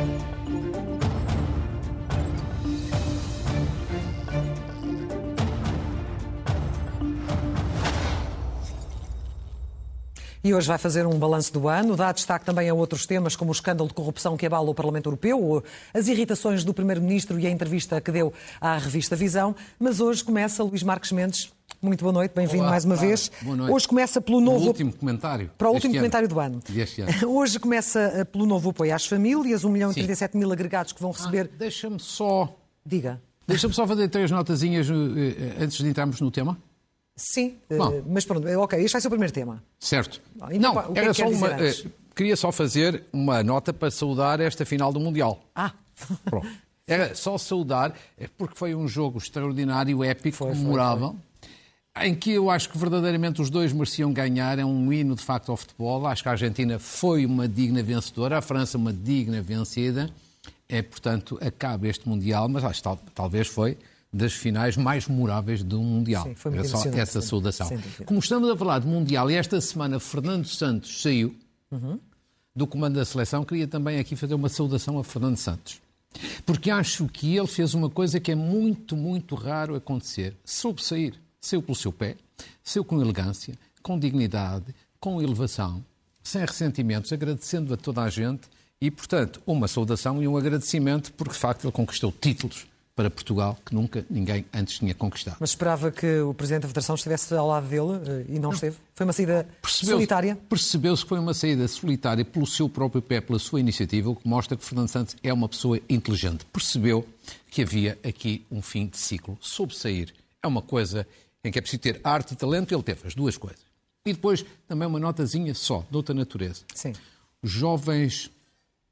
Thank you. E hoje vai fazer um balanço do ano, dá destaque também a outros temas, como o escândalo de corrupção que abala o Parlamento Europeu, as irritações do Primeiro-Ministro e a entrevista que deu à revista Visão. Mas hoje começa Luís Marques Mendes. Muito boa noite, bem-vindo mais uma vez. Boa noite. Hoje começa pelo novo. O último comentário. Para o último ano. comentário do ano. Ano. Hoje começa eh, pelo novo apoio às famílias, 1 milhão e 37 mil agregados que vão receber. Ah, Deixa-me só. Diga. Deixa-me só fazer três notazinhas eh, eh, antes de entrarmos no tema. Sim, eh, Bom. mas pronto, eh, ok, este vai ser o primeiro tema. Certo. Então, Não, é era que só uma. eh, queria só fazer uma nota para saudar esta final do Mundial. Ah, Pronto. Era só saudar, eh, porque foi um jogo extraordinário, épico, Foi, foi, memorável, em que eu acho que verdadeiramente os dois mereciam ganhar. É um hino, de facto, ao futebol. Acho que a Argentina foi uma digna vencedora, a França uma digna vencida. É, portanto, acaba este Mundial, mas acho que tal- talvez foi das finais mais memoráveis do Mundial. Sim, foi muito Era só essa sim. saudação. Dúvida. Como estamos a falar de Mundial e esta semana Fernando Santos saiu do comando da seleção, queria também aqui fazer uma saudação a Fernando Santos. Porque acho que ele fez uma coisa que é muito, muito raro acontecer. Soube sair. Saiu pelo seu pé, saiu com elegância, com dignidade, com elevação, sem ressentimentos, agradecendo a toda a gente e, portanto, uma saudação e um agradecimento porque, de facto, ele conquistou títulos para Portugal que nunca ninguém antes tinha conquistado. mas esperava que o Presidente da Federação estivesse ao lado dele eh, e não esteve. Foi uma saída Percebeu-se- solitária. Percebeu-se que foi uma saída solitária pelo seu próprio pé, pela sua iniciativa, o que mostra que Fernando Santos é uma pessoa inteligente. Percebeu que havia aqui um fim de ciclo. Soube sair. É uma coisa em que é preciso ter arte e talento, ele teve as duas coisas. E depois também uma notazinha só, de outra natureza. Sim. Jovens,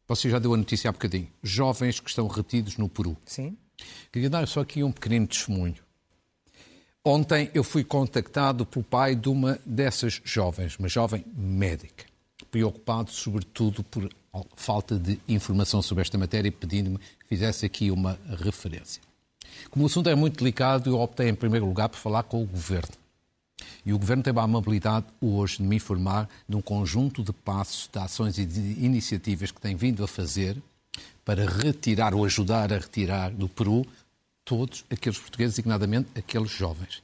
você já deu a notícia há bocadinho, jovens que estão retidos no Peru. Sim. Queria dar só aqui um pequenino testemunho. Ontem eu fui contactado pelo pai de uma dessas jovens, uma jovem médica, preocupado sobretudo por falta de informação sobre esta matéria e pedindo-me que fizesse aqui uma referência. Como o assunto é muito delicado, eu optei em primeiro lugar por falar com o Governo. E o Governo teve a amabilidade hoje de me informar de um conjunto de passos, de ações e de iniciativas que tem vindo a fazer para retirar ou ajudar a retirar do Peru todos aqueles portugueses, designadamente aqueles jovens.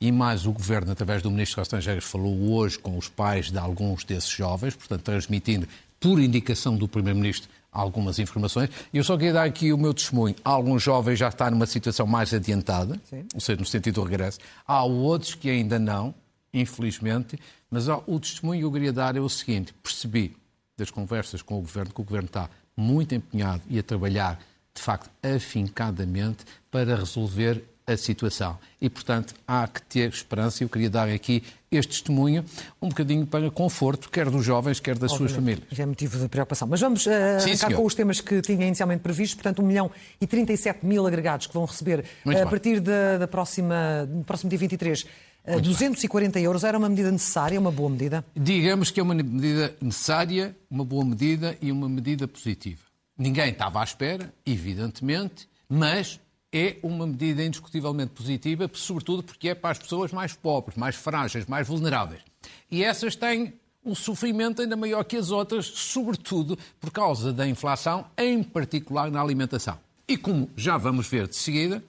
E mais o Governo, através do Ministro dos Estrangeiros, falou hoje com os pais de alguns desses jovens, portanto, transmitindo, por indicação do Primeiro-Ministro, algumas informações. E eu só queria dar aqui o meu testemunho. Alguns jovens já estão numa situação mais adiantada, Sim. ou seja, no sentido do regresso. Há outros que ainda não, infelizmente, mas ó, o testemunho que eu queria dar é o seguinte: percebi das conversas com o Governo que o Governo está muito empenhado e a trabalhar, de facto, afincadamente para resolver a situação. E, portanto, há que ter esperança. Eu queria dar aqui este testemunho, um bocadinho para conforto, quer dos jovens, quer das suas famílias. Já é motivo de preocupação. Mas vamos eh, Sim, arrancar senhor. com os temas que tinha inicialmente previsto. Portanto, 1 milhão e 37 mil agregados que vão receber eh, a partir da, da próxima, do próximo dia 23 eh, 240 euros. Era uma medida necessária, uma boa medida? Digamos que é uma medida necessária, uma boa medida e uma medida positiva. Ninguém estava à espera, evidentemente, mas é uma medida indiscutivelmente positiva, sobretudo porque é para as pessoas mais pobres, mais frágeis, mais vulneráveis. E essas têm um sofrimento ainda maior que as outras, sobretudo por causa da inflação, em particular na alimentação. E como já vamos ver de seguida,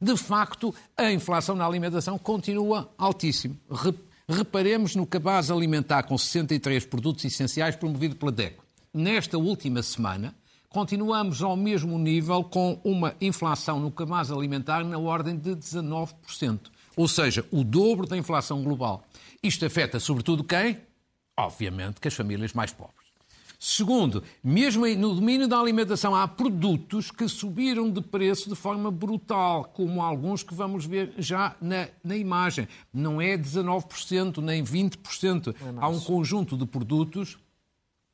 de facto, a inflação na alimentação continua altíssima. Re- Reparemos no cabaz alimentar com 63 produtos essenciais promovido pela DECO. Nesta última semana, continuamos ao mesmo nível com uma inflação no cabaz alimentar na ordem de 19%. Ou seja, o dobro da inflação global. Isto afeta sobretudo quem? Obviamente que as famílias mais pobres. Segundo, mesmo no domínio da alimentação há produtos que subiram de preço de forma brutal, como alguns que vamos ver já na, na imagem. Não é 19%, nem 20%. há um conjunto de produtos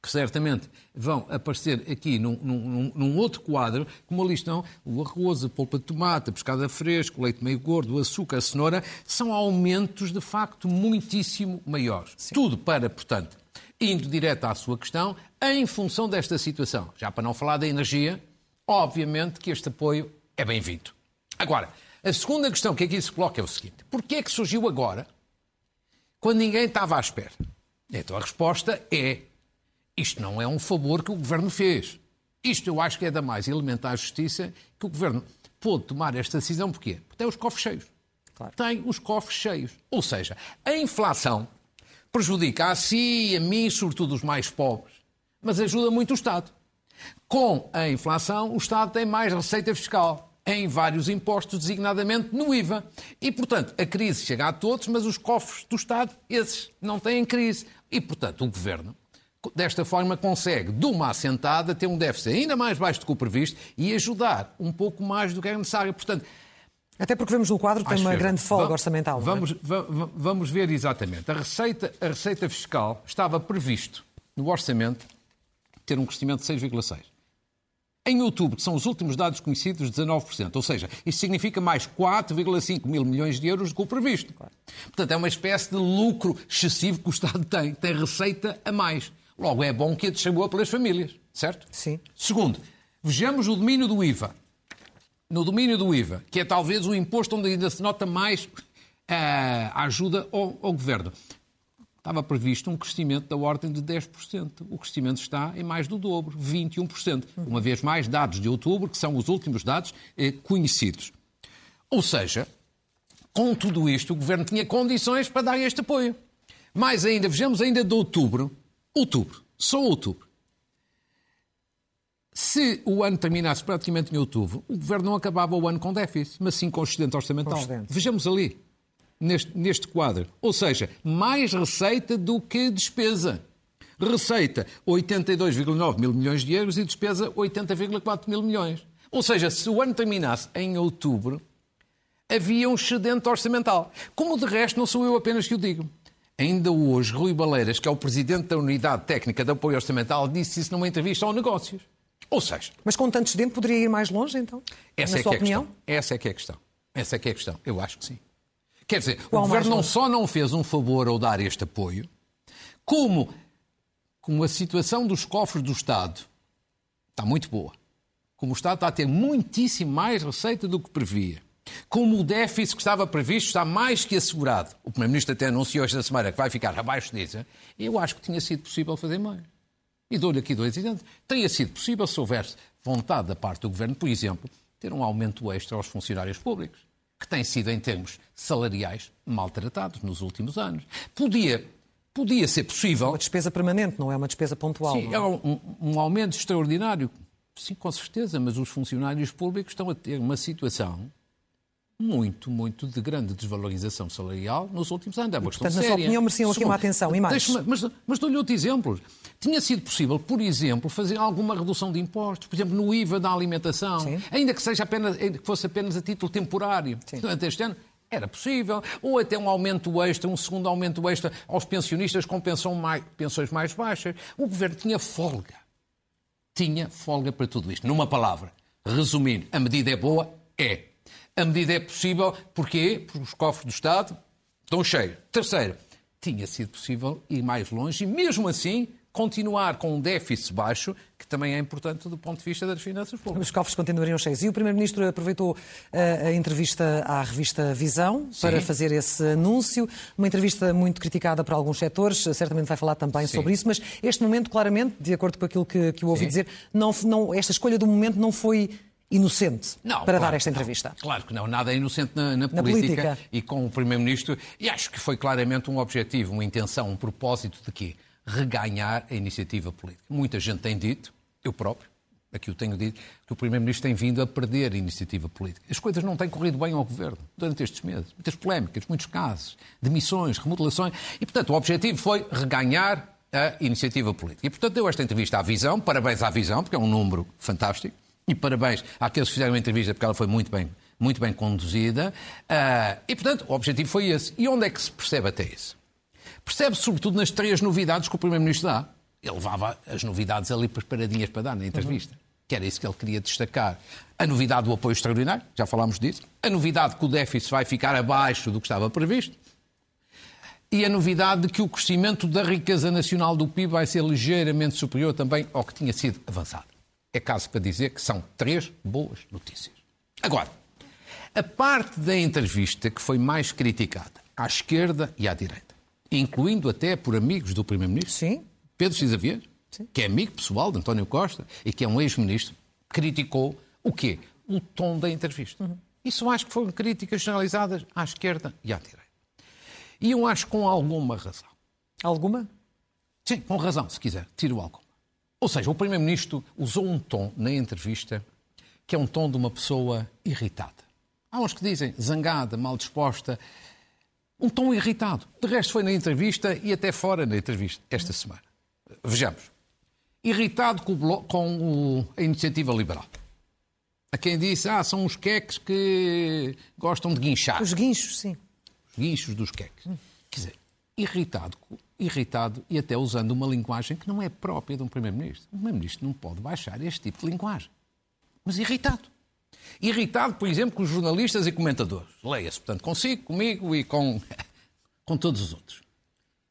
que certamente vão aparecer aqui num, num- num outro quadro, como ali estão o arroz, a polpa de tomate, a pescada fresca, o leite meio gordo, o açúcar, a cenoura, são aumentos de facto muitíssimo maiores. Tudo para, portanto, indo direto à sua questão, em função desta situação. Já para não falar da energia, obviamente que este apoio é bem-vindo. Agora, a segunda questão que aqui se coloca é o seguinte: porquê é que surgiu agora, quando ninguém estava à espera? Então a resposta é isto não é um favor que o governo fez. Isto eu acho que é da mais elementar justiça que o Governo pôde tomar esta decisão. Porquê? Porque tem os cofres cheios. Claro. Tem os cofres cheios. Ou seja, a inflação prejudica a si, a mim, sobretudo os mais pobres, mas ajuda muito o Estado. Com a inflação, o Estado tem mais receita fiscal em vários impostos, designadamente no IVA. E, portanto, a crise chega a todos, mas os cofres do Estado, esses, não têm crise. E, portanto, o Governo, desta forma, consegue, de uma assentada, ter um déficit ainda mais baixo do que o previsto e ajudar um pouco mais do que é necessário. Portanto, até porque vemos no quadro que tem uma grande folga orçamental. É? Vamos, é? vamos ver exatamente. A receita, a receita fiscal estava previsto no orçamento ter um crescimento de 6,6%. Em outubro, que são os últimos dados conhecidos, 19%. Ou seja, isso significa mais 4,5 mil milhões de euros do que o previsto. Portanto, é uma espécie de lucro excessivo que o Estado tem. Tem receita a mais. Logo, é bom que a distribua pelas famílias, certo? Sim. Segundo, vejamos o domínio do IVA. No domínio do IVA, que é talvez o imposto onde ainda se nota mais eh, a ajuda ao, ao governo estava previsto um crescimento da ordem de 10%. O crescimento está em mais do dobro, 21%. Uma vez mais, dados de outubro, que são os últimos dados eh, conhecidos. Ou seja, com tudo isto, o Governo tinha condições para dar este apoio. Mais ainda, vejamos ainda de outubro. Outubro, só outubro. Se o ano terminasse praticamente em outubro, o Governo não acabava o ano com déficit, mas sim com excedente orçamental. Vejamos ali neste, neste quadro. Ou seja, mais receita do que despesa. Receita 82,9 mil milhões de euros e despesa 80,4 mil milhões. Ou seja, se o ano terminasse em outubro, havia um excedente orçamental. Como de resto, não sou eu apenas que o digo. Ainda hoje, Rui Baleiras, que é o presidente da Unidade Técnica de Apoio Orçamental, disse isso numa entrevista ao Negócios. Ou seja... Mas com tanto excedente poderia ir mais longe, então? Essa na é sua que é opinião? Questão. Essa é que é a questão. Essa é que é a questão. Eu acho que sim. Quer dizer, Qual o Governo não só não fez um favor ao dar este apoio, como, como a situação dos cofres do Estado está muito boa, como o Estado está a ter muitíssimo mais receita do que previa, como o déficit que estava previsto está mais que assegurado, o Primeiro-Ministro até anunciou esta semana que vai ficar abaixo disso, eu acho que tinha sido possível fazer mais. E dou-lhe aqui dois exemplos. Teria sido possível se houvesse vontade da parte do Governo, por exemplo, ter um aumento extra aos funcionários públicos que tem sido, em termos salariais, maltratados nos últimos anos. Podia, podia ser possível. Uma despesa permanente, não é uma despesa pontual. Sim, é, é um, um aumento extraordinário. Sim, com certeza, mas os funcionários públicos estão a ter uma situação muito, muito de grande desvalorização salarial nos últimos anos. É uma e, portanto, na sua opinião, mereciam aqui uma atenção e mais. Mas, mas dou-lhe outros exemplos. Tinha sido possível, por exemplo, fazer alguma redução de impostos, por exemplo, no IVA da alimentação, Sim. ainda que, seja apenas, que fosse apenas a título temporário. Sim. Durante este ano, era possível. Ou até um aumento extra, um segundo aumento extra aos pensionistas com pensão mais, pensões mais baixas. O governo tinha folga. Tinha folga para tudo isto. Numa palavra, resumindo, a medida é boa? É. A medida é possível, porquê? Porque os cofres do Estado estão cheios. Terceiro, tinha sido possível ir mais longe e, mesmo assim, continuar com um déficit baixo, que também é importante do ponto de vista das finanças públicas. Os cofres continuariam cheios. E o Primeiro-Ministro aproveitou a, a, entrevista à revista Visão Sim. para fazer esse anúncio. Uma entrevista muito criticada por alguns setores, certamente vai falar também Sim. sobre isso, mas este momento, claramente, de acordo com aquilo que, que o ouvi Sim. dizer, não, não, esta escolha do momento não foi inocente não, para claro, dar esta entrevista. Não, claro que não, nada é inocente na, na, na política, política, e com o Primeiro-Ministro, e acho que foi claramente um objetivo, uma intenção, um propósito de quê? Reganhar a iniciativa política. Muita gente tem dito, eu próprio, aqui eu tenho dito, que o Primeiro-Ministro tem vindo a perder a iniciativa política. As coisas não têm corrido bem ao Governo durante estes meses. Muitas polémicas, muitos casos, demissões, remodelações, e portanto o objetivo foi reganhar a iniciativa política. E portanto deu esta entrevista à Visão, parabéns à Visão, porque é um número fantástico, e parabéns àqueles que fizeram a entrevista, porque ela foi muito bem, muito bem conduzida. Uh, e, portanto, o objetivo foi esse. E onde é que se percebe até isso? Percebe-se, sobretudo, nas três novidades que o Primeiro-Ministro dá. Ele levava as novidades ali preparadinhas para dar na entrevista. Uhum. Que era isso que ele queria destacar. A novidade do apoio extraordinário, já falámos disso. A novidade que o déficit vai ficar abaixo do que estava previsto. E a novidade de que o crescimento da riqueza nacional do PIB vai ser ligeiramente superior também ao que tinha sido avançado é caso para dizer que são três boas notícias. Agora, a parte da entrevista que foi mais criticada, à esquerda e à direita, incluindo até por amigos do Primeiro-Ministro. Pedro Cisa Vieira, Sim. que é amigo pessoal de António Costa e que é um ex-ministro, criticou o quê? O tom da entrevista. Uhum. Isso acho que foram críticas generalizadas à esquerda e à direita. E eu acho com alguma razão. Alguma? Sim, com razão, se quiser. Tiro alguma. Ou seja, o Primeiro-Ministro usou um tom na entrevista que é um tom de uma pessoa irritada. Há uns que dizem zangada, mal disposta. Um tom irritado. De resto, foi na entrevista e até fora da entrevista, esta semana. Vejamos. Irritado com, o, com o, a iniciativa liberal. A quem disse, ah, são os queques que gostam de guinchar. Os guinchos, sim. Os guinchos dos queques. Hum. Quer dizer, irritado, irritado e até usando uma linguagem que não é própria de um Primeiro-Ministro. Um Primeiro-Ministro não pode baixar este tipo de linguagem. Mas irritado. Irritado, por exemplo, com os jornalistas e comentadores. Leia-se, portanto, consigo, comigo e com, com todos os outros.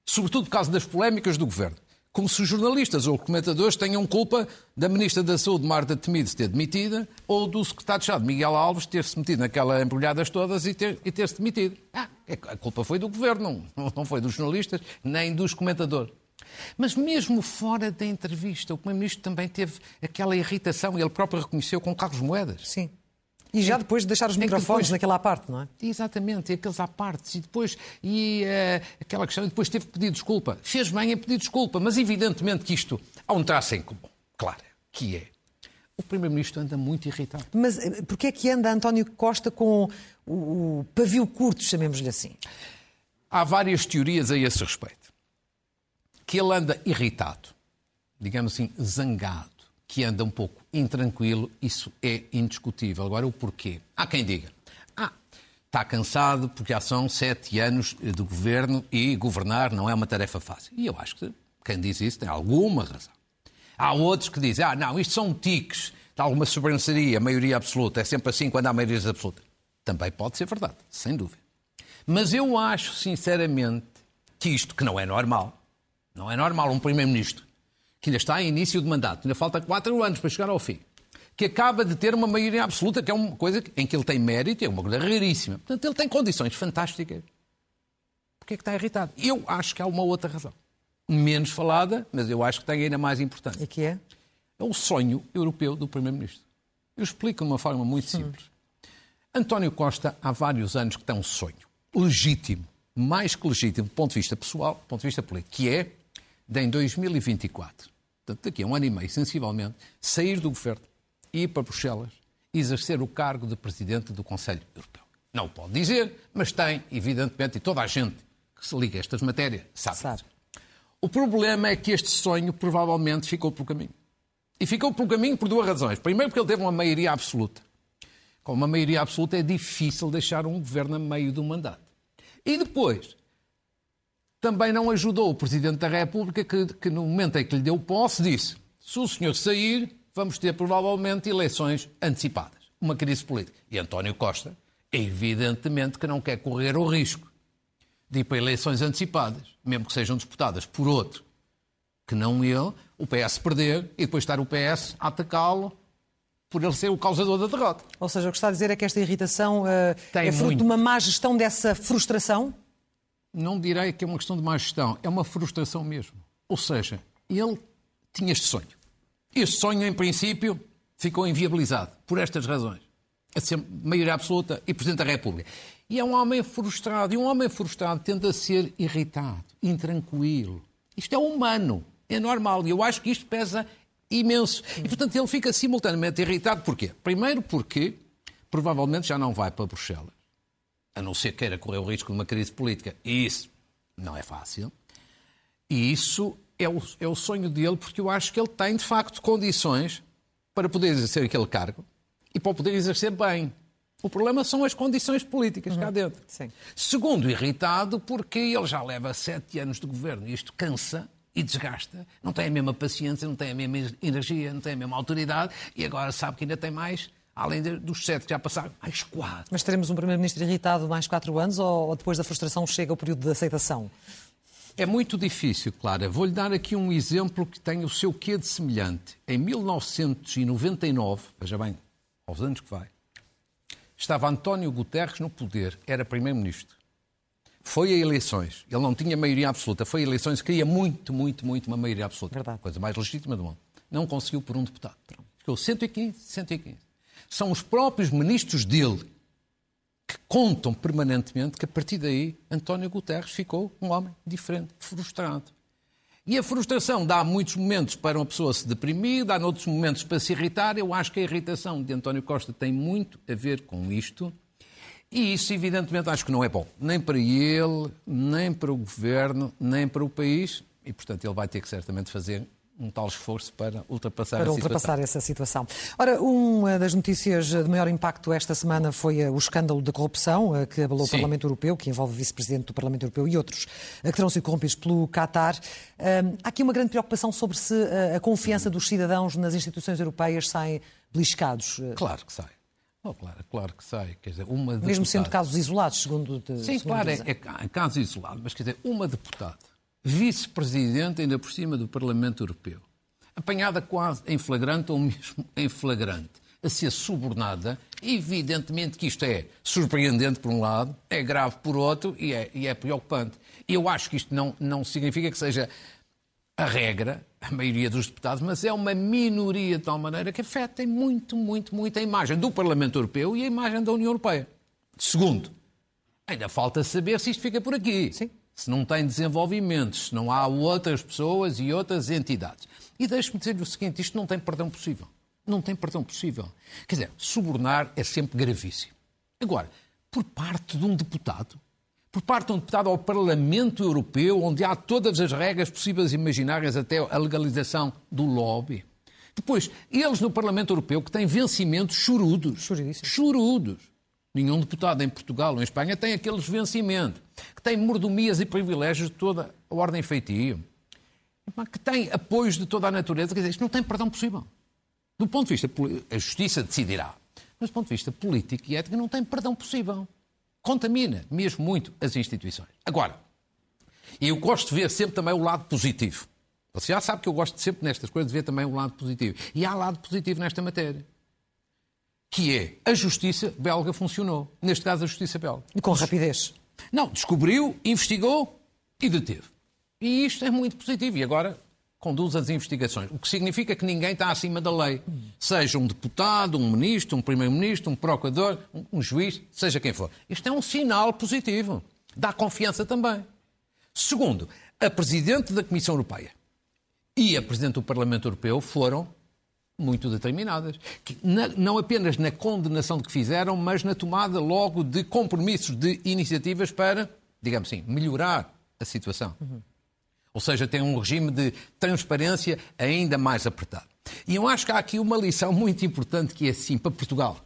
Sobretudo por causa das polémicas do governo. Como se os jornalistas ou comentadores tenham culpa da Ministra da Saúde, Marta Temido, ter demitida, ou do Secretário de Estado, Miguel Alves, ter-se metido naquela embrulhadas todas e ter-se ter demitido. Ah, é a culpa foi do governo, não, foi dos jornalistas, nem dos comentadores. Mas mesmo fora da entrevista, o Primeiro-Ministro também teve aquela irritação, ele próprio reconheceu com Carlos Moedas. Sim. E já depois de deixar os microfones depois, naquela parte, não é? Exatamente, aqueles à parte. E depois, e uh, aquela questão, e depois teve que pedir desculpa. Fez bem em pedir desculpa, mas evidentemente que isto há um traço em comum, claro, que é. O Primeiro-Ministro anda muito irritado. Mas eh, porquê é que anda António Costa com o, o pavio curto, chamemos-lhe assim? Há várias teorias a esse respeito. Que ele anda irritado, digamos assim, zangado que anda um pouco intranquilo, isso é indiscutível. Agora, o porquê? Há quem diga, ah, está cansado porque já são sete anos de governo e governar não é uma tarefa fácil. E eu acho que quem diz isso tem alguma razão. Há outros que dizem, ah, não, isto são tiques de alguma sobranceria, maioria absoluta, é sempre assim quando há maioria absoluta. Também pode ser verdade, sem dúvida. Mas eu acho, sinceramente, que isto, que não é normal, não é normal um Primeiro-Ministro que ainda está em início de mandato, ainda falta quatro anos para chegar ao fim, que acaba de ter uma maioria absoluta, que é uma coisa em que ele tem mérito, é uma coisa raríssima. Portanto, ele tem condições fantásticas. Porquê é que está irritado? Eu acho que há uma outra razão. Menos falada, mas eu acho que tem ainda mais importante. E que é? É o sonho europeu do Primeiro-Ministro. Eu explico de uma forma muito simples. Hum. António Costa há vários anos que tem um sonho legítimo, mais que legítimo do ponto de vista pessoal, do ponto de vista político, que é de em 2024 portanto, daqui a um ano e meio, sensivelmente, sair do governo, ir para Bruxelas exercer o cargo de presidente do Conselho Europeu. Não o pode dizer, mas tem, evidentemente, e toda a gente que se liga a estas matérias sabe. sabe. O problema é que este sonho provavelmente ficou pelo caminho. E ficou pelo caminho por duas razões. Primeiro, porque ele teve uma maioria absoluta. Com uma maioria absoluta é difícil deixar um governo a meio do mandato. E depois, também não ajudou o Presidente da República, que, que no momento em que lhe deu posse, disse: se o senhor sair, vamos ter provavelmente eleições antecipadas. Uma crise política. E António Costa, evidentemente que não quer correr o risco de ir para eleições antecipadas, mesmo que sejam disputadas por outro que não ele, o PS perder e depois estar o PS a atacá-lo por ele ser o causador da derrota. Ou seja, o que está a dizer é que esta irritação uh, é fruto muito. de uma má gestão dessa frustração? Não direi que é uma questão de má gestão, é uma frustração mesmo. Ou seja, ele tinha este sonho. Este sonho, em princípio, ficou inviabilizado por estas razões. A ser maioria absoluta e Presidente da República. E é um homem frustrado. E um homem frustrado tende a ser irritado, intranquilo. Isto é humano, é normal. E eu acho que isto pesa imenso. E, portanto, ele fica simultaneamente irritado. Porquê? Primeiro porque provavelmente já não vai para Bruxelas a não ser queira correr o risco de uma crise política. E isso não é fácil. E isso é o, é o sonho dele, porque eu acho que ele tem, de facto, condições para poder exercer aquele cargo e para poder exercer bem. O problema são as condições políticas uhum. cá dentro. Sim. Segundo, irritado porque ele já leva sete anos de governo e isto cansa e desgasta. Não tem a mesma paciência, não tem a mesma energia, não tem a mesma autoridade e agora sabe que ainda tem mais além dos sete que já passaram, mais quatro. Mas teremos um Primeiro-Ministro irritado mais quatro anos ou depois da frustração chega o período de aceitação? É muito difícil, Clara. Vou-lhe dar aqui um exemplo que tem o seu quê de semelhante. Em 1999, veja bem, aos anos que vai, estava António Guterres no poder, era Primeiro-Ministro. foi a eleições. Ele não tinha maioria absoluta. Foi a eleições, queria muito, muito, muito uma maioria absoluta. Verdade. Coisa mais legítima do mundo. Não conseguiu por um deputado. Ficou 115, 115. São os próprios ministros dele que contam permanentemente que a partir daí António Guterres ficou um homem diferente, frustrado. E a frustração dá muitos momentos para uma pessoa se deprimir, dá noutros momentos para se irritar. Eu acho que a irritação de António Costa tem muito a ver com isto. E isso, evidentemente, acho que não é bom. Nem para ele, nem para o governo, nem para o país. E, portanto, ele vai ter que certamente fazer um tal esforço para ultrapassar para ultrapassar situação. essa situação. Ora, uma das notícias de maior impacto esta semana foi eh, o escândalo de corrupção eh, que abalou o Sim. Parlamento Europeu, que envolve o vice-presidente do Parlamento Europeu e outros eh, que terão sido corrompidos pelo Qatar. Há aqui uma grande preocupação sobre se a confiança dos cidadãos nas instituições europeias saem beliscados, Claro que sai. Oh, claro, claro que sai. Quer dizer, uma mesmo sendo casos isolados, segundo Sim, segundo claro, é, é é caso isolado, mas quer dizer, uma deputada, vice-presidente ainda por cima do Parlamento Europeu, apanhada quase em flagrante ou mesmo em flagrante, a ser subornada, evidentemente que isto é surpreendente por um lado, é grave por outro e é, e é preocupante. Eu acho que isto não, não significa que seja a regra, a maioria dos deputados, mas é uma minoria de tal maneira que afeta muito, muito, muito a imagem do Parlamento Europeu e a imagem da União Europeia. Segundo, ainda falta saber se isto fica por aqui. Sim. Se não tem desenvolvimento, se não há outras pessoas e outras entidades. E deixe-me dizer-lhe o seguinte: isto não tem perdão possível. Não tem perdão possível. Quer dizer, subornar é sempre gravíssimo. Agora, por parte de um deputado, por parte de um deputado ao Parlamento Europeu, onde há todas as regras possíveis e imaginárias, até a legalização do lobby. Depois, eles no Parlamento Europeu que têm vencimentos chorudos. Chorudos. Nenhum deputado em Portugal ou em Espanha tem aqueles vencimentos, que tem mordomias e privilégios de toda a ordem feitio, Epá, que tem apoios de toda a natureza. Quer dizer, isto não tem perdão possível. Do ponto de vista, a justiça decidirá, mas do ponto de vista político e ético não tem perdão possível. Contamina mesmo muito as instituições. Agora, eu gosto de ver sempre também o lado positivo. Você já sabe que eu gosto sempre nestas coisas de ver também o lado positivo. E há lado positivo nesta matéria. Que é a justiça belga funcionou. Neste caso, a justiça belga. E com rapidez. Não, descobriu, investigou e deteve. E isto é muito positivo. E agora conduz as investigações. O que significa que ninguém está acima da lei. Seja um deputado, um ministro, um primeiro-ministro, um procurador, um, um juiz, seja quem for. Isto é um sinal positivo. Dá confiança também. Segundo, a Presidente da Comissão Europeia e a Presidente do Parlamento Europeu foram muito determinadas. Que na- não apenas na condenação de que fizeram, mas na tomada logo de compromissos, de iniciativas para, digamos assim, melhorar a situação. Ou seja, tem um regime de transparência ainda mais apertado. E eu acho que há aqui uma lição muito importante que é assim para Portugal.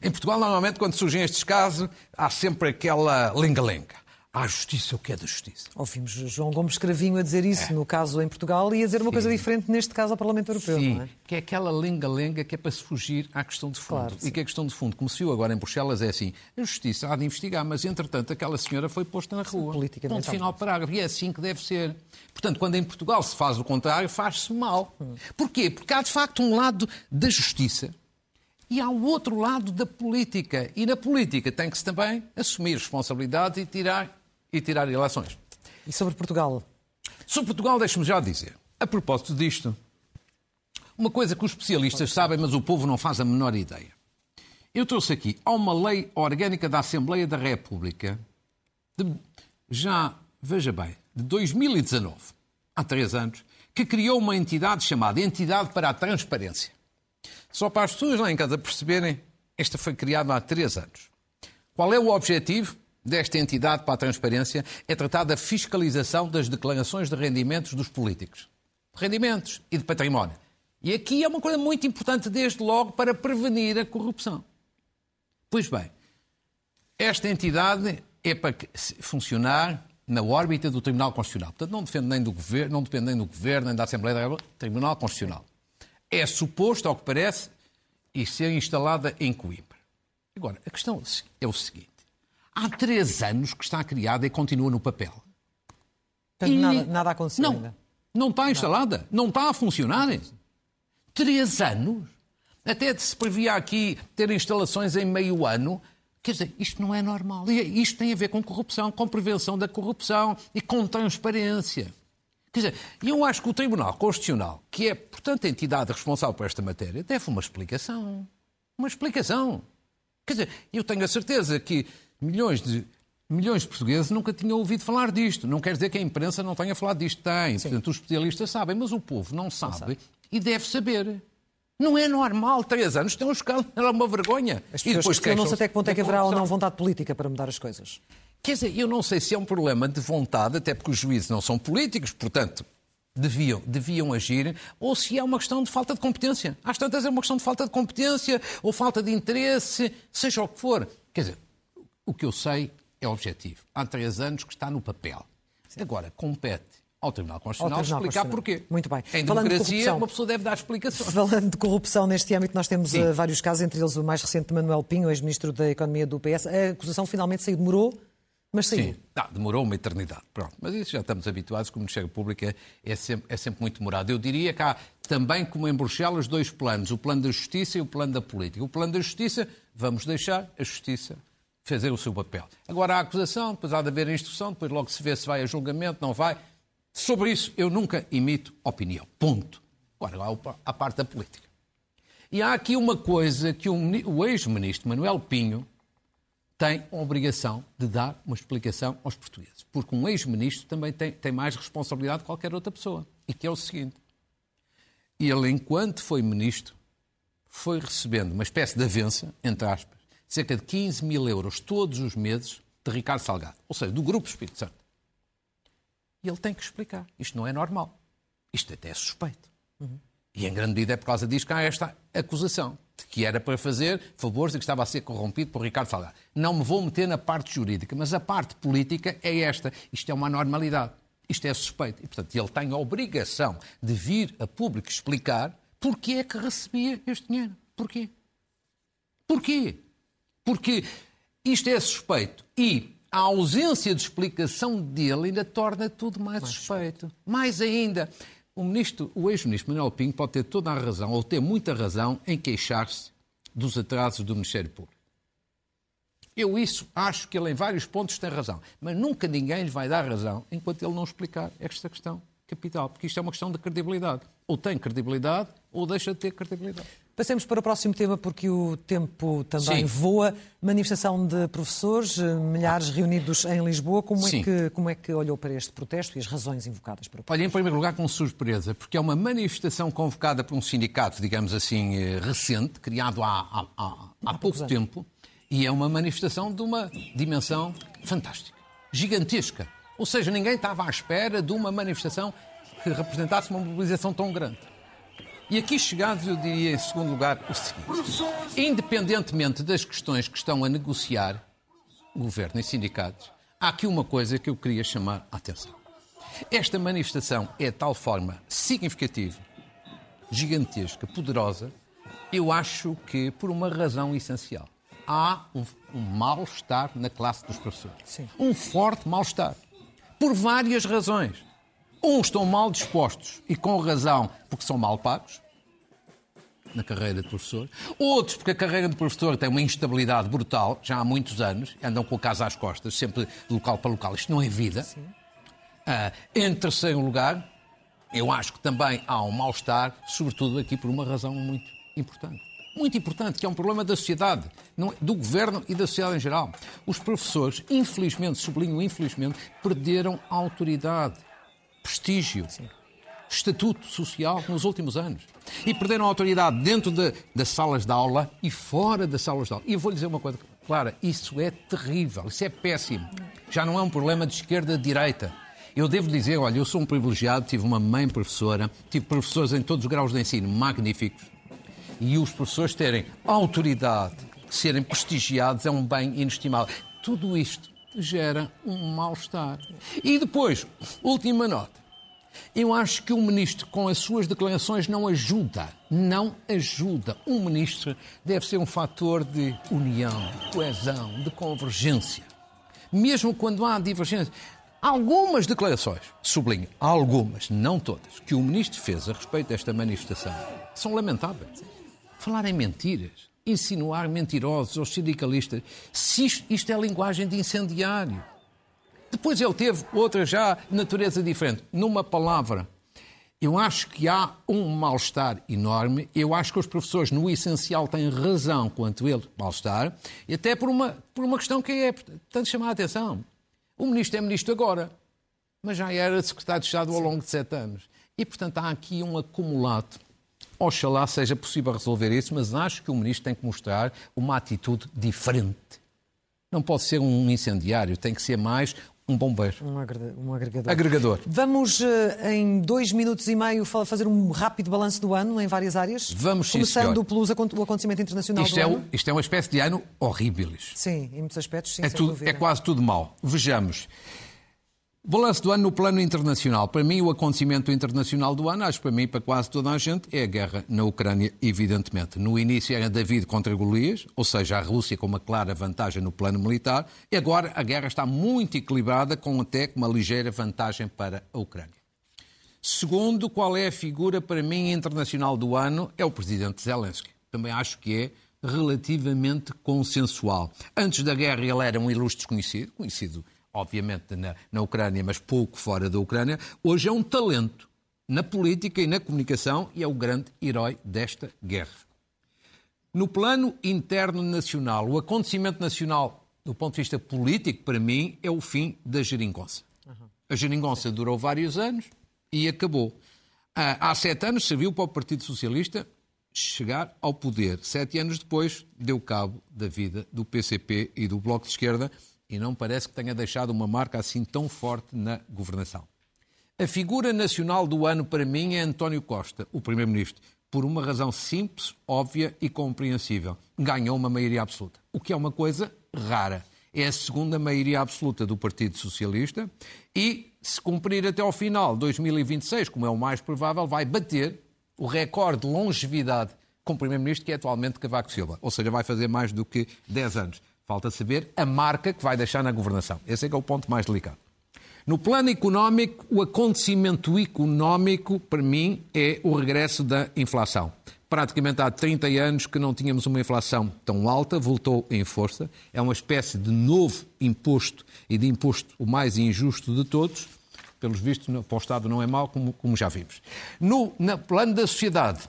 Em Portugal, normalmente, quando surgem estes casos, há sempre aquela lenga-lenga. Há justiça, o que é da justiça? Ouvimos João Gomes Cravinho a dizer isso no caso em Portugal e a dizer uma coisa diferente neste caso ao Parlamento Europeu, Sim, não é? que é aquela lenga-lenga que é para se fugir à questão de fundo. Claro, sim. e que a questão de fundo, como se viu agora em Bruxelas, é assim: a justiça há de investigar, mas entretanto aquela senhora foi posta na rua. politicamente Ponto final, parágrafo. E é assim que deve ser. Portanto, quando em Portugal se faz o contrário, faz-se mal. Hum. Porquê? Porque há de facto um lado da justiça e há o outro lado da política. E na política tem que se também assumir responsabilidade e tirar, e tirar eleições. E sobre Portugal? Sobre Portugal, deixe-me já dizer, a propósito disto, uma coisa que os especialistas sabem, mas o povo não faz a menor ideia. Eu trouxe aqui, há uma lei orgânica da Assembleia da República, de- já, veja bem, de 2019, há três anos, que criou uma entidade chamada Entidade para a Transparência. Só para as pessoas lá em casa perceberem, esta foi criada há três anos. Qual é o objetivo desta entidade para a transparência? É tratar da fiscalização das declarações de rendimentos dos políticos. Rendimentos e de património. E aqui é uma coisa muito importante, desde logo, para prevenir a corrupção. Pois bem, esta entidade é para funcionar na órbita do Tribunal Constitucional. Portanto, não depende nem do governo, não depende nem do governo, nem da Assembleia da República, Tribunal Constitucional. É suposto, ao que parece, e ser instalada em Coimbra. Agora, a questão é o seguinte: há três anos que está criada e continua no papel. Portanto, E- nada, nada aconteceu não, ainda. Não está instalada, não está a funcionar. Três anos. Até se previa aqui ter instalações em meio ano, Quer dizer, isto não é normal. E isto tem a ver com corrupção, com prevenção da corrupção e com transparência. Quer dizer, eu acho que o Tribunal Constitucional, que é, portanto, a entidade responsável por esta matéria, deve uma explicação. Uma explicação. Quer dizer, eu tenho a certeza que milhões de, milhões de portugueses nunca tinham ouvido falar disto. Não quer dizer que a imprensa não tenha falado disto. Tem. Sim. Portanto, os especialistas sabem, mas o povo não sabe, não sabe. e deve saber. Não é normal, três anos tem um escândalo, é uma vergonha. As e depois não sei até que ponto é que haverá ou não vontade política para mudar as coisas. Quer dizer, eu não sei se é um problema de vontade, até porque os juízes não são políticos, portanto, deviam, deviam agir, ou se é uma questão de falta de competência. Às tantas é uma questão de falta de competência ou falta de interesse, seja o que for. Quer dizer, o que eu sei é objetivo. Há três anos que está no papel. Agora, compete ao Tribunal Constitucional, Tribunal explicar porquê. Muito bem. Em Falando democracia, de uma pessoa deve dar explicações. Falando de corrupção neste âmbito, nós temos uh, vários casos, entre eles o mais recente de Manuel Pinho, ex-ministro da Economia do PS. A acusação finalmente saiu, demorou, mas saiu. Sim, não, demorou uma eternidade. Pronto. Mas isso já estamos habituados, que o Ministério Público é, é, sempre, é sempre muito demorado. Eu diria que há também, como em Bruxelas, dois planos: o plano da justiça e o plano da política. O plano da justiça, vamos deixar a justiça fazer o seu papel. Agora há acusação, depois há de haver instrução, depois logo se vê se vai a julgamento, não vai. Sobre isso eu nunca imito opinião. Ponto. Agora há a parte da política. E há aqui uma coisa que o ex-ministro Manuel Pinho tem a obrigação de dar uma explicação aos portugueses. Porque um ex-ministro também tem, tem mais responsabilidade que qualquer outra pessoa. E que é o seguinte: ele, enquanto foi ministro, foi recebendo uma espécie de avença, entre aspas, cerca de 15 mil euros todos os meses de Ricardo Salgado, ou seja, do Grupo Espírito Santo. E ele tem que explicar. Isto não é normal. Isto até é suspeito. Uhum. E em grande medida é por causa disso que há esta acusação, de que era para fazer favores e que estava a ser corrompido por Ricardo Salgado. Não me vou meter na parte jurídica, mas a parte política é esta. Isto é uma normalidade. Isto é suspeito. E, portanto, ele tem a obrigação de vir a público explicar porquê é que recebia este dinheiro. Porquê? Porquê? Porque isto é suspeito e a ausência de explicação dele ainda torna tudo mais, mais suspeito. suspeito. Mais ainda, o, ministro, o ex-ministro Manuel Pinho pode ter toda a razão, ou ter muita razão, em queixar-se dos atrasos do Ministério Público. Eu isso acho que ele em vários pontos tem razão, mas nunca ninguém lhe vai dar razão enquanto ele não explicar esta questão capital, porque isto é uma questão de credibilidade. Ou tem credibilidade ou deixa de ter credibilidade. Passemos para o próximo tema, porque o tempo também Sim. voa. Manifestação de professores, milhares reunidos em Lisboa. Como é, que, como é que olhou para este protesto e as razões invocadas para o protesto? Olha, em primeiro lugar, com surpresa, porque é uma manifestação convocada por um sindicato, digamos assim, eh, recente, criado há, há, há, há pouco anos. tempo, e é uma manifestação de uma dimensão fantástica, gigantesca. Ou seja, ninguém estava à espera de uma manifestação que representasse uma mobilização tão grande. E aqui chegados, eu diria em segundo lugar o seguinte: independentemente das questões que estão a negociar governo e sindicatos, há aqui uma coisa que eu queria chamar a atenção. Esta manifestação é de tal forma significativa, gigantesca, poderosa, eu acho que por uma razão essencial. Há um, um mal-estar na classe dos professores. Sim. Um forte mal-estar. Por várias razões. Uns estão mal dispostos e com razão porque são mal pagos na carreira de professor. Outros porque a carreira de professor tem uma instabilidade brutal, já há muitos anos, andam com a casa às costas, sempre de local para local. Isto não é vida. Uh, em terceiro lugar, eu acho que também há um mal-estar, sobretudo aqui por uma razão muito importante. Muito importante, que é um problema da sociedade, é? do governo e da sociedade em geral. Os professores, infelizmente, sublinho infelizmente, perderam a autoridade prestígio, Sim. estatuto social nos últimos anos. E perderam a autoridade dentro de, das salas de aula e fora das salas de aula. E eu vou lhe dizer uma coisa clara: isso é terrível, isso é péssimo. Já não é um problema de esquerda de direita. Eu devo dizer, olha, eu sou um privilegiado, tive uma mãe professora, tive professores em todos os graus de ensino magníficos. E os professores terem autoridade, serem prestigiados é um bem inestimável. Tudo isto gera um mal-estar. E depois, última nota. Eu acho que o ministro, com as suas declarações, não ajuda. Não ajuda. Um ministro deve ser um fator de união, de coesão, de convergência. Mesmo quando há divergência. Algumas declarações, sublinho, algumas, não todas, que o ministro fez a respeito desta manifestação são lamentáveis. Falar em mentiras insinuar mentirosos aos sindicalistas. Se isto, isto é linguagem de incendiário. Depois ele teve outra já natureza diferente. Numa palavra, eu acho que há um mal-estar enorme. Eu acho que os professores, no essencial, têm razão quanto ele mal-estar, e até por uma, por uma questão que é tanto chamar a atenção. O ministro é ministro agora, mas já era secretário de Estado ao longo de sete anos. E, portanto, há aqui um acumulado. Oxalá seja possível resolver isso, mas acho que o ministro tem que mostrar uma atitude diferente. Não pode ser um incendiário, tem que ser mais um bombeiro. Um, agregador. Agregador. Vamos, eh, em dois minutos e meio, fazer um rápido balanço do ano em várias áreas? Vamos, sim, Começando pelos, o acontecimento internacional isto do é, ano. Isto é uma espécie de ano horrível. Sim, em muitos aspectos, sim, é, tudo, é quase tudo mau. Vejamos. Balanço do ano no plano internacional. Para mim, o acontecimento internacional do ano, acho para mim, para quase toda a gente, é a guerra na Ucrânia, evidentemente. No início era David contra Golias, ou seja, a Rússia com uma clara vantagem no plano militar, e agora a guerra está muito equilibrada, com até uma ligeira vantagem para a Ucrânia. Segundo, qual é a figura para mim internacional do ano? É o presidente Zelensky. Também acho que é relativamente consensual. Antes da guerra ele era um ilustre desconhecido, conhecido obviamente na, na Ucrânia, mas pouco fora da Ucrânia, hoje é um talento na política e na comunicação e é o grande herói desta guerra. No plano interno nacional, o acontecimento nacional, do ponto de vista político, para mim, é o fim da geringonça. A geringonça durou vários anos e acabou. Há sete anos serviu para o Partido Socialista chegar ao poder. Sete anos depois, deu cabo da vida do PCP e do Bloco de Esquerda, e não parece que tenha deixado uma marca assim tão forte na governação. A figura nacional do ano para mim é António Costa, o Primeiro-Ministro, por uma razão simples, óbvia e compreensível. Ganhou uma maioria absoluta, o que é uma coisa rara. É a segunda maioria absoluta do Partido Socialista e, se cumprir até ao final, 2026, como é o mais provável, vai bater o recorde de longevidade com o Primeiro-Ministro, que é atualmente Cavaco Silva. Ou seja, vai fazer mais do que 10 anos. Falta saber a marca que vai deixar na governação. Esse é que é o ponto mais delicado. No plano económico, o acontecimento económico, para mim, é o regresso da inflação. Praticamente há 30 anos que não tínhamos uma inflação tão alta, voltou em força. É uma espécie de novo imposto e de imposto o mais injusto de todos. Pelos vistos, para o Estado não é mau, como, como já vimos. No, no plano da sociedade,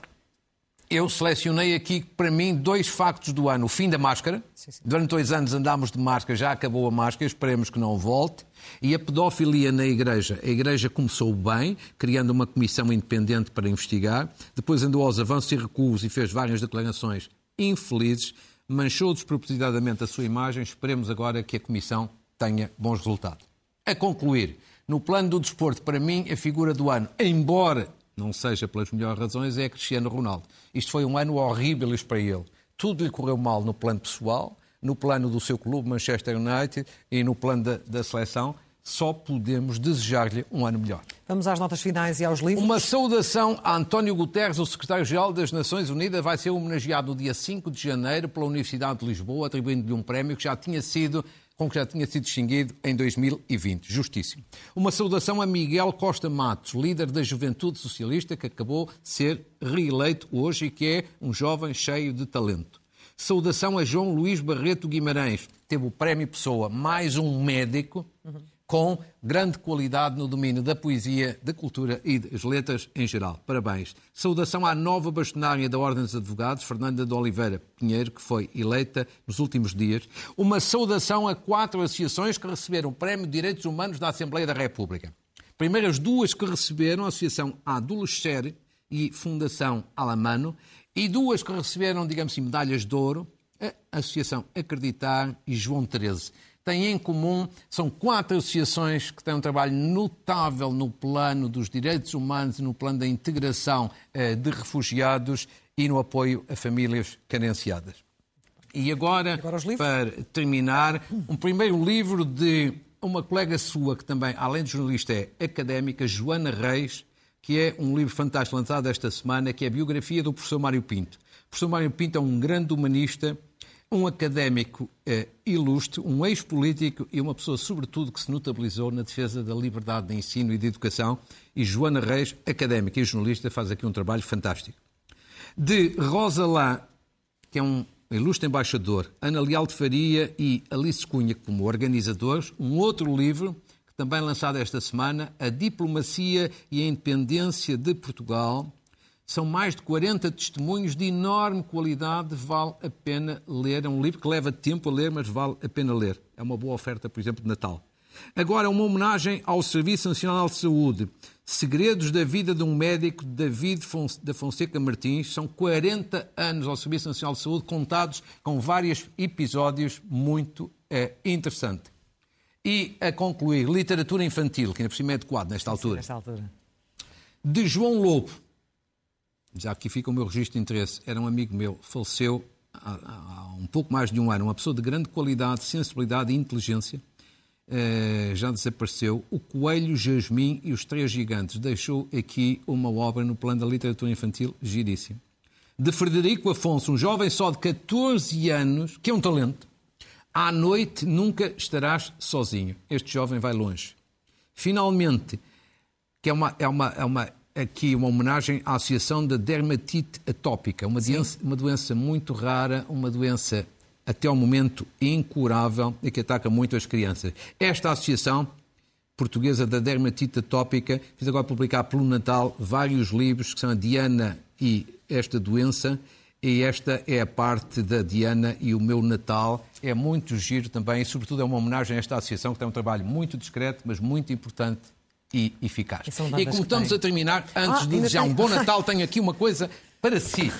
eu selecionei aqui, para mim, dois factos do ano. O fim da máscara. Sim, sim. Durante dois anos andámos de máscara, já acabou a máscara, esperemos que não volte. E a pedofilia na Igreja. A Igreja começou bem, criando uma comissão independente para investigar. Depois andou aos avanços e recuos e fez várias declarações infelizes. Manchou despropositadamente a sua imagem. Esperemos agora que a comissão tenha bons resultados. A concluir, no plano do desporto, para mim, a figura do ano, embora não seja pelas melhores razões, é Cristiano Ronaldo. Isto foi um ano horrível para ele. Tudo lhe correu mal no plano pessoal, no plano do seu clube, Manchester United, e no plano da, da seleção. Só podemos desejar-lhe um ano melhor. Vamos às notas finais e aos livros. Uma saudação a António Guterres, o secretário-geral das Nações Unidas, vai ser homenageado no dia 5 de janeiro pela Universidade de Lisboa, atribuindo-lhe um prémio que já tinha sido com que já tinha sido extinguido em 2020. Justíssimo. Uma saudação a Miguel Costa Matos, líder da Juventude Socialista, que acabou de ser reeleito hoje e que é um jovem cheio de talento. Saudação a João Luís Barreto Guimarães, teve o Prémio Pessoa, mais um médico com grande qualidade no domínio da poesia, da cultura e das letras em geral. Parabéns. Saudação à nova bastonária da Ordem dos Advogados, Fernanda de Oliveira Pinheiro, que foi eleita nos últimos dias. Uma saudação a quatro associações que receberam o Prémio de Direitos Humanos da Assembleia da República. Primeiras duas que receberam, a Associação Adolescer e Fundação Alamano, e duas que receberam, digamos assim, medalhas de ouro, a Associação Acreditar e João 13 têm em comum, são quatro associações que têm um trabalho notável no plano dos direitos humanos e no plano da integração eh, de refugiados e no apoio a famílias carenciadas. E agora, agora para terminar, um primeiro livro de uma colega sua que também, além de jornalista, é académica, Joana Reis, que é um livro fantástico lançado esta semana, que é a biografia do professor Mário Pinto. O professor Mário Pinto é um grande humanista, um académico eh, ilustre, um ex-político e uma pessoa, sobretudo, que se notabilizou na defesa da liberdade de ensino e de educação. E Joana Reis, académica e jornalista, faz aqui um trabalho fantástico. De Rosa Lá, que é um ilustre embaixador Ana Leal de Faria e Alice Cunha como organizadores, um outro livro que também lançado esta semana, A Diplomacia e a Independência de Portugal. São mais de 40 testemunhos de enorme qualidade, vale a pena ler. É um livro que leva tempo a ler, mas vale a pena ler. É uma boa oferta, por exemplo, de Natal. Agora, uma homenagem ao Serviço Nacional de Saúde. Segredos da vida de um médico, David da Fonseca Martins. São 40 anos ao Serviço Nacional de Saúde, contados com vários episódios muito é, interessantes. E, a concluir, literatura infantil, que ainda por cima é adequado nesta altura. Sim, nesta altura. De João Lobo. Já aqui fica o meu registro de interesse. Era um amigo meu, faleceu há, há um pouco mais de um ano. Uma pessoa de grande qualidade, sensibilidade e inteligência eh, já desapareceu. O Coelho, Jasmim e os Três Gigantes deixou aqui uma obra no plano da literatura infantil giríssima. De Frederico Afonso, um jovem só de 14 anos, que é um talento. À noite nunca estarás sozinho. Este jovem vai longe. Finalmente, que é uma, é uma, é uma aqui uma homenagem à Associação da Dermatite Atópica, uma doença, uma doença muito rara, uma doença até ao momento incurável e que ataca muito as crianças. Esta associação portuguesa da dermatite atópica fez agora publicar pelo Natal vários livros que são a Diana e esta doença e esta é a parte da Diana e o meu Natal. É muito giro também e, sobretudo, é uma homenagem a esta associação que tem um trabalho muito discreto, mas muito importante e eficaz. E, e como estamos a terminar, antes ah, de desejar tem... um bom Natal, tenho aqui uma coisa para si.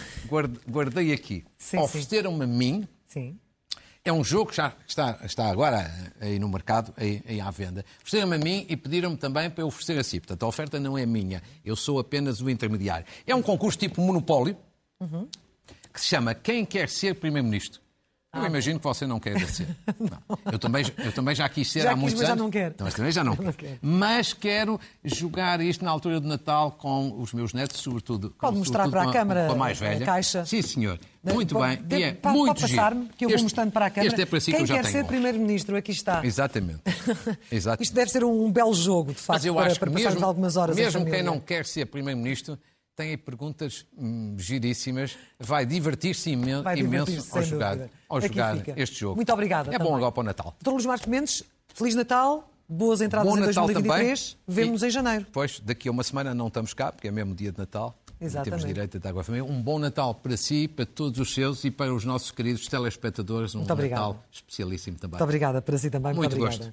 Guardei aqui. Ofereceram-me a mim Sim. É um jogo que já está, está agora aí no mercado, aí, aí à venda. Ofereceram-me a mim e pediram-me também para eu oferecer a si. Portanto, a oferta não é minha, eu sou apenas o intermediário. É um concurso tipo monopólio, uhum. que se chama Quem Quer Ser Primeiro-Ministro. Eu ah, imagino que você não quer ser. Eu, também, eu também já quis ser já há quis, muitos mas anos. Já não quero. Mas também já não, não quero. Mas quero jogar isto na altura de Natal com os meus netos, sobretudo. Pode mostrar para a, câmara com a mais velha. A caixa. Sim, senhor. Muito de, bem. De, e é pode, muito pode passar-me, que eu vou este, mostrando para a câmara. Este é para si Quem que eu já quer ser Primeiro-Ministro? Aqui está. Exatamente. Exatamente. Isto deve ser um, um belo jogo, de facto, mas eu para, acho para que passarmos mesmo, algumas horas Mesmo quem não quer ser Primeiro-Ministro tem aí perguntas hum, giríssimas. Vai divertir-se imen divertir imenso ao jogar, ao jogar este jogo. Muito obrigada. É também. bom agora para o Natal. Doutor Luís Marcos Mendes, Feliz Natal. Boas entradas bom em Natal 2023. Vemo-nos em janeiro. Pois, daqui a uma semana não estamos cá, porque é mesmo dia de Natal. Exatamente. Temos direito a com a família. Um bom Natal para si, para todos os seus e para os nossos queridos telespectadores. Um Natal especialíssimo também. Muito obrigada para si também. Muito, Muito gosto.